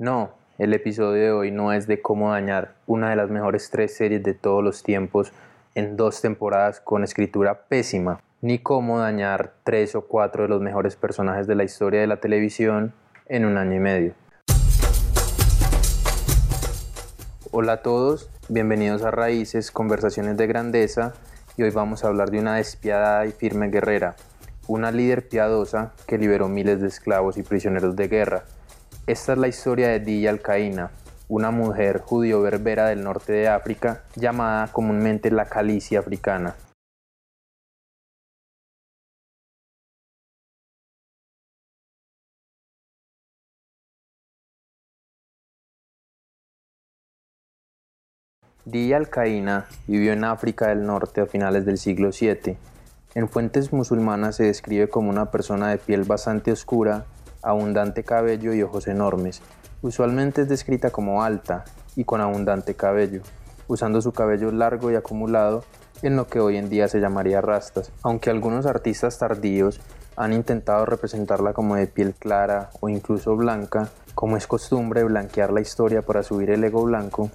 No, el episodio de hoy no es de cómo dañar una de las mejores tres series de todos los tiempos en dos temporadas con escritura pésima, ni cómo dañar tres o cuatro de los mejores personajes de la historia de la televisión en un año y medio. Hola a todos, bienvenidos a Raíces, Conversaciones de Grandeza, y hoy vamos a hablar de una despiadada y firme guerrera, una líder piadosa que liberó miles de esclavos y prisioneros de guerra. Esta es la historia de Dilla Alcaína, una mujer judío-berbera del norte de África llamada comúnmente la calicia africana. Dilla Alcaína vivió en África del Norte a finales del siglo VII. En fuentes musulmanas se describe como una persona de piel bastante oscura, abundante cabello y ojos enormes. Usualmente es descrita como alta y con abundante cabello, usando su cabello largo y acumulado en lo que hoy en día se llamaría rastas, aunque algunos artistas tardíos han intentado representarla como de piel clara o incluso blanca, como es costumbre blanquear la historia para subir el ego blanco,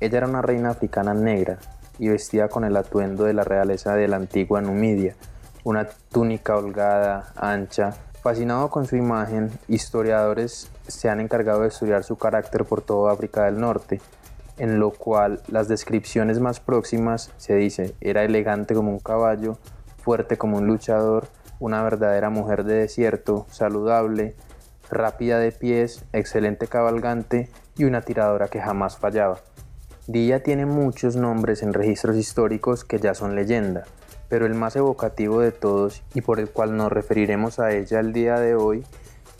ella era una reina africana negra y vestida con el atuendo de la realeza de la antigua Numidia, una túnica holgada, ancha. Fascinado con su imagen, historiadores se han encargado de estudiar su carácter por toda África del Norte, en lo cual las descripciones más próximas se dice era elegante como un caballo, fuerte como un luchador, una verdadera mujer de desierto, saludable, rápida de pies, excelente cabalgante y una tiradora que jamás fallaba. Dilla tiene muchos nombres en registros históricos que ya son leyenda, pero el más evocativo de todos y por el cual nos referiremos a ella el día de hoy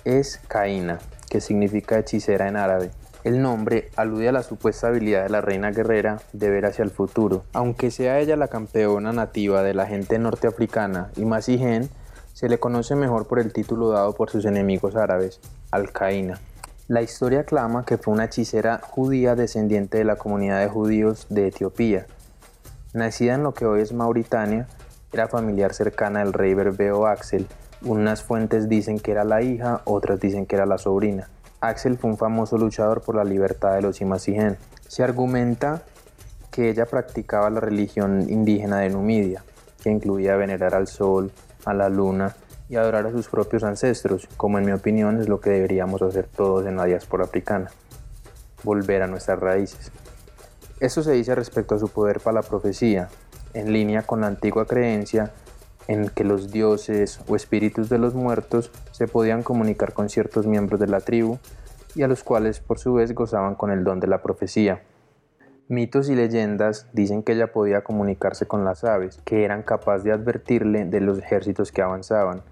es Caína, que significa hechicera en árabe. El nombre alude a la supuesta habilidad de la reina guerrera de ver hacia el futuro. Aunque sea ella la campeona nativa de la gente norteafricana y Masigen, se le conoce mejor por el título dado por sus enemigos árabes, Al-Qaina. La historia clama que fue una hechicera judía descendiente de la comunidad de judíos de Etiopía. Nacida en lo que hoy es Mauritania, era familiar cercana del rey berbeo Axel. Unas fuentes dicen que era la hija, otras dicen que era la sobrina. Axel fue un famoso luchador por la libertad de los Imasigen. Se argumenta que ella practicaba la religión indígena de Numidia, que incluía venerar al sol, a la luna y adorar a sus propios ancestros, como en mi opinión es lo que deberíamos hacer todos en la diáspora africana, volver a nuestras raíces. Esto se dice respecto a su poder para la profecía, en línea con la antigua creencia en que los dioses o espíritus de los muertos se podían comunicar con ciertos miembros de la tribu y a los cuales por su vez gozaban con el don de la profecía. Mitos y leyendas dicen que ella podía comunicarse con las aves, que eran capaces de advertirle de los ejércitos que avanzaban,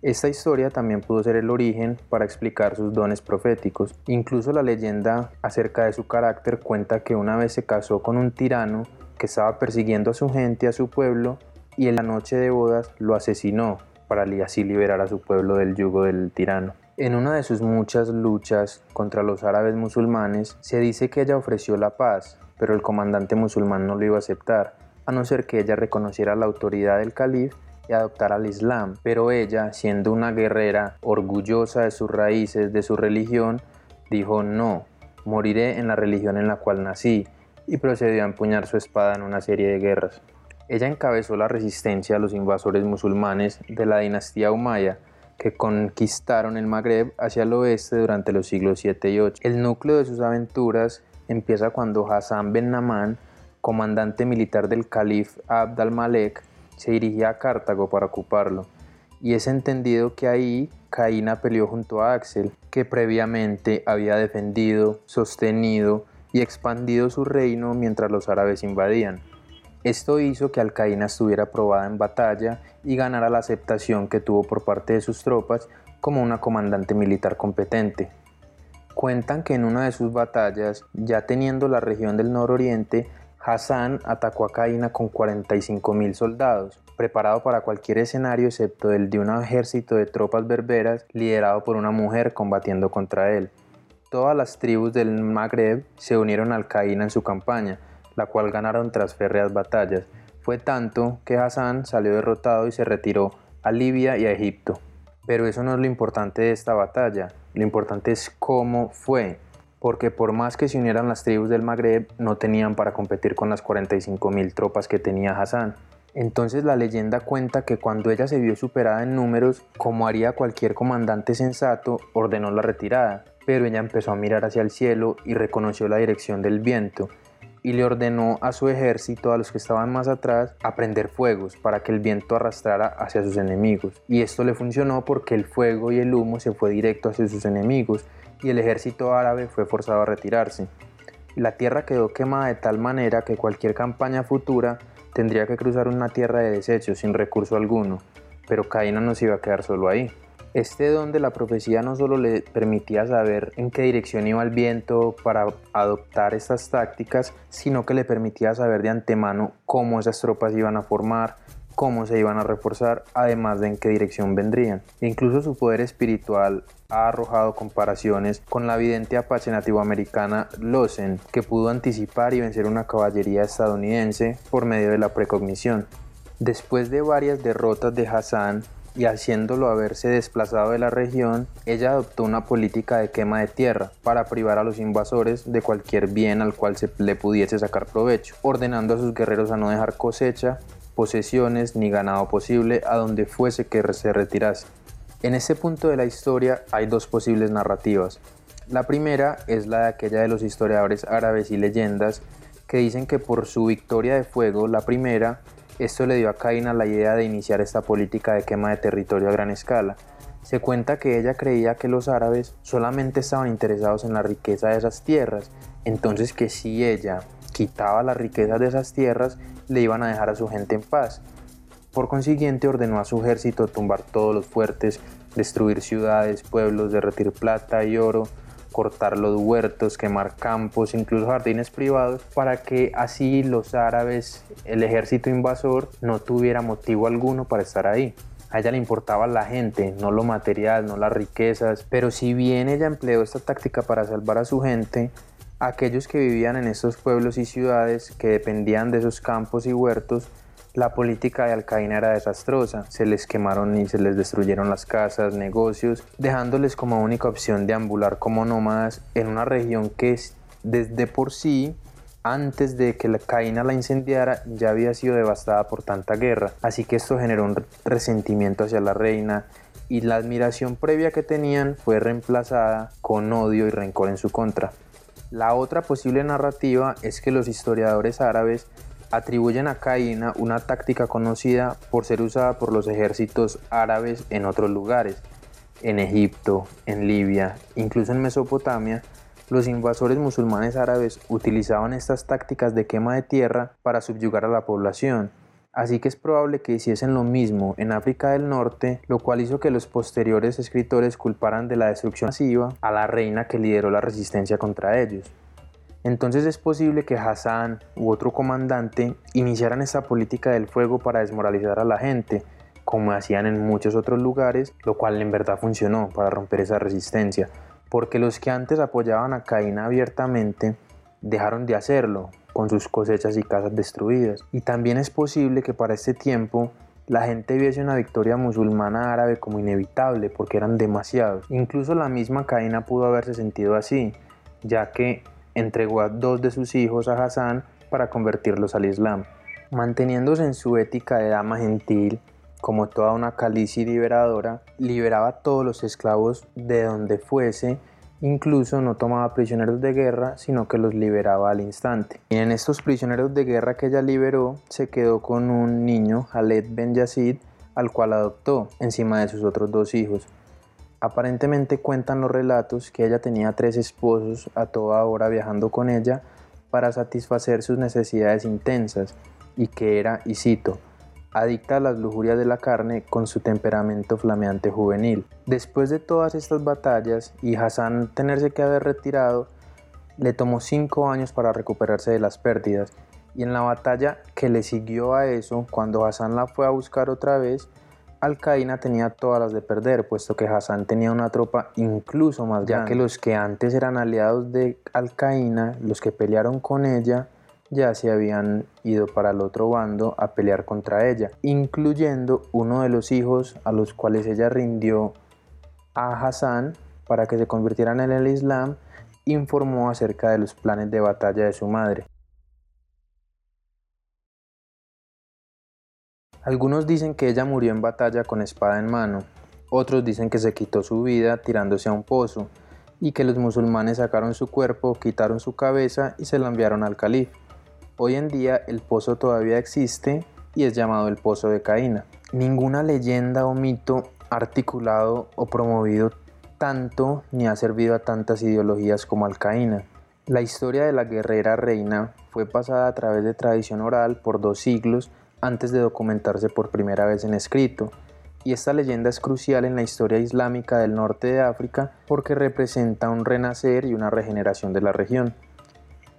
esta historia también pudo ser el origen para explicar sus dones proféticos. Incluso la leyenda acerca de su carácter cuenta que una vez se casó con un tirano que estaba persiguiendo a su gente, a su pueblo, y en la noche de bodas lo asesinó para así liberar a su pueblo del yugo del tirano. En una de sus muchas luchas contra los árabes musulmanes, se dice que ella ofreció la paz, pero el comandante musulmán no lo iba a aceptar, a no ser que ella reconociera la autoridad del califa y adoptar al Islam, pero ella, siendo una guerrera orgullosa de sus raíces, de su religión, dijo no, moriré en la religión en la cual nací, y procedió a empuñar su espada en una serie de guerras. Ella encabezó la resistencia a los invasores musulmanes de la dinastía Umayya, que conquistaron el Magreb hacia el oeste durante los siglos 7 y 8. El núcleo de sus aventuras empieza cuando Hassan ben Naman, comandante militar del califa Abd al-Malek, se dirigía a Cartago para ocuparlo, y es entendido que ahí Caína peleó junto a Axel, que previamente había defendido, sostenido y expandido su reino mientras los árabes invadían. Esto hizo que Alcaína estuviera probada en batalla y ganara la aceptación que tuvo por parte de sus tropas como una comandante militar competente. Cuentan que en una de sus batallas, ya teniendo la región del nororiente, Hassan atacó a Caína con 45.000 soldados, preparado para cualquier escenario excepto el de un ejército de tropas berberas liderado por una mujer combatiendo contra él. Todas las tribus del Magreb se unieron al Caína en su campaña, la cual ganaron tras férreas batallas. Fue tanto que Hassan salió derrotado y se retiró a Libia y a Egipto. Pero eso no es lo importante de esta batalla, lo importante es cómo fue. porque por más que se unieran las tribus del Magreb, no tenían para competir con las 45.000 tropas que tenía Hassan. Entonces la leyenda cuenta que cuando ella se vio superada en números, como haría cualquier comandante sensato, ordenó la retirada, pero ella empezó a mirar hacia el cielo y reconoció la dirección del viento, y le ordenó a su ejército, a los que estaban más atrás, a prender fuegos para que el viento arrastrara hacia sus enemigos. Y esto le funcionó porque el fuego y el humo se fue directo hacia sus enemigos y el ejército árabe fue forzado a retirarse. La tierra quedó quemada de tal manera que cualquier campaña futura tendría que cruzar una tierra de desechos sin recurso alguno, pero Caína no se iba a quedar solo ahí. Este don de la profecía no solo le permitía saber en qué dirección iba el viento para adoptar estas tácticas, sino que le permitía saber de antemano cómo esas tropas iban a formar, cómo se iban a reforzar, además de en qué dirección vendrían. E incluso su poder espiritual ha arrojado comparaciones con la vidente apache nativoamericana Losen, que pudo anticipar y vencer una caballería estadounidense por medio de la precognición. Después de varias derrotas de Hassan, y haciéndolo haberse desplazado de la región, ella adoptó una política de quema de tierra para privar a los invasores de cualquier bien al cual se le pudiese sacar provecho, ordenando a sus guerreros a no dejar cosecha, posesiones ni ganado posible a donde fuese que se retirase. En este punto de la historia hay dos posibles narrativas. La primera es la de aquella de los historiadores árabes y leyendas que dicen que por su victoria de fuego, la primera, esto le dio a Caína la idea de iniciar esta política de quema de territorio a gran escala. Se cuenta que ella creía que los árabes solamente estaban interesados en la riqueza de esas tierras, entonces que si ella quitaba las riquezas de esas tierras, le iban a dejar a su gente en paz. Por consiguiente ordenó a su ejército tumbar todos los fuertes, destruir ciudades, pueblos, derretir plata y oro, cortar los huertos, quemar campos, incluso jardines privados, para que así los árabes, el ejército invasor, no tuviera motivo alguno para estar ahí. A ella le importaba la gente, no lo material, no las riquezas, pero si bien ella empleó esta táctica para salvar a su gente, aquellos que vivían en estos pueblos y ciudades que dependían de esos campos y huertos la política de Alcaína era desastrosa, se les quemaron y se les destruyeron las casas, negocios, dejándoles como única opción de ambular como nómadas en una región que desde por sí antes de que la Caína la incendiara ya había sido devastada por tanta guerra, así que esto generó un resentimiento hacia la reina y la admiración previa que tenían fue reemplazada con odio y rencor en su contra. La otra posible narrativa es que los historiadores árabes atribuyen a Caína una táctica conocida por ser usada por los ejércitos árabes en otros lugares, en Egipto, en Libia, incluso en Mesopotamia, los invasores musulmanes árabes utilizaban estas tácticas de quema de tierra para subyugar a la población, así que es probable que hiciesen lo mismo en África del Norte, lo cual hizo que los posteriores escritores culparan de la destrucción masiva a la reina que lideró la resistencia contra ellos. Entonces es posible que Hassan u otro comandante iniciaran esta política del fuego para desmoralizar a la gente, como hacían en muchos otros lugares, lo cual en verdad funcionó para romper esa resistencia, porque los que antes apoyaban a Caín abiertamente dejaron de hacerlo con sus cosechas y casas destruidas. Y también es posible que para este tiempo la gente viese una victoria musulmana árabe como inevitable porque eran demasiados. Incluso la misma Caína pudo haberse sentido así, ya que entregó a dos de sus hijos a Hassan para convertirlos al Islam. Manteniéndose en su ética de dama gentil, como toda una calici liberadora, liberaba a todos los esclavos de donde fuese, incluso no tomaba prisioneros de guerra, sino que los liberaba al instante. Y en estos prisioneros de guerra que ella liberó, se quedó con un niño, Khaled Ben Yazid, al cual adoptó encima de sus otros dos hijos. Aparentemente cuentan los relatos que ella tenía tres esposos a toda hora viajando con ella para satisfacer sus necesidades intensas y que era, y cito, adicta a las lujurias de la carne con su temperamento flameante juvenil. Después de todas estas batallas y Hassan tenerse que haber retirado, le tomó cinco años para recuperarse de las pérdidas y en la batalla que le siguió a eso, cuando Hassan la fue a buscar otra vez, Al-Qaeda tenía todas las de perder, puesto que Hassan tenía una tropa incluso más grande, ya que los que antes eran aliados de Al-Qaeda, los que pelearon con ella, ya se habían ido para el otro bando a pelear contra ella, incluyendo uno de los hijos a los cuales ella rindió a Hassan para que se convirtieran en el Islam informó acerca de los planes de batalla de su madre. Algunos dicen que ella murió en batalla con espada en mano, otros dicen que se quitó su vida tirándose a un pozo, y que los musulmanes sacaron su cuerpo, quitaron su cabeza y se la enviaron al califa. Hoy en día el pozo todavía existe y es llamado el pozo de Caína. Ninguna leyenda o mito articulado o promovido tanto ni ha servido a tantas ideologías como Alcaína. La historia de la guerrera reina fue pasada a través de tradición oral por dos siglos antes de documentarse por primera vez en escrito, y esta leyenda es crucial en la historia islámica del norte de África porque representa un renacer y una regeneración de la región.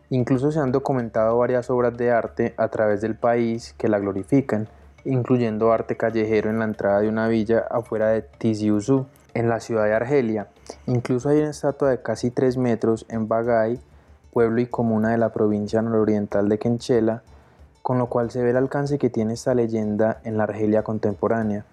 Incluso se han documentado varias obras de arte a través del país que la glorifican, incluyendo arte callejero en la entrada de una villa afuera de Tizi Ouzou, en la ciudad de Argelia. Incluso hay una estatua de casi 3 metros en Bagay, pueblo y comuna de la provincia nororiental de Kenchela, con lo cual se ve el alcance que tiene esta leyenda en la Argelia contemporánea.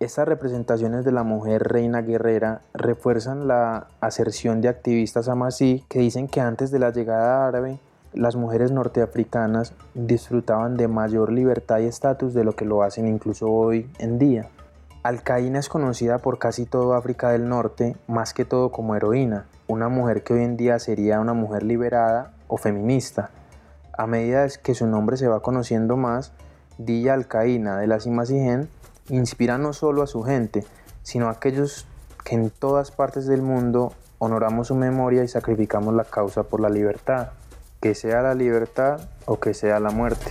Estas representaciones de la mujer reina guerrera refuerzan la aserción de activistas amasí que dicen que antes de la llegada árabe las mujeres norteafricanas disfrutaban de mayor libertad y estatus de lo que lo hacen incluso hoy en día. Alcaína es conocida por casi todo África del Norte, más que todo como heroína, una mujer que hoy en día sería una mujer liberada o feminista. A medida que su nombre se va conociendo más, Dilla Alcaína de la Simasigen inspira no solo a su gente, sino a aquellos que en todas partes del mundo honoramos su memoria y sacrificamos la causa por la libertad que sea la libertad o que sea la muerte.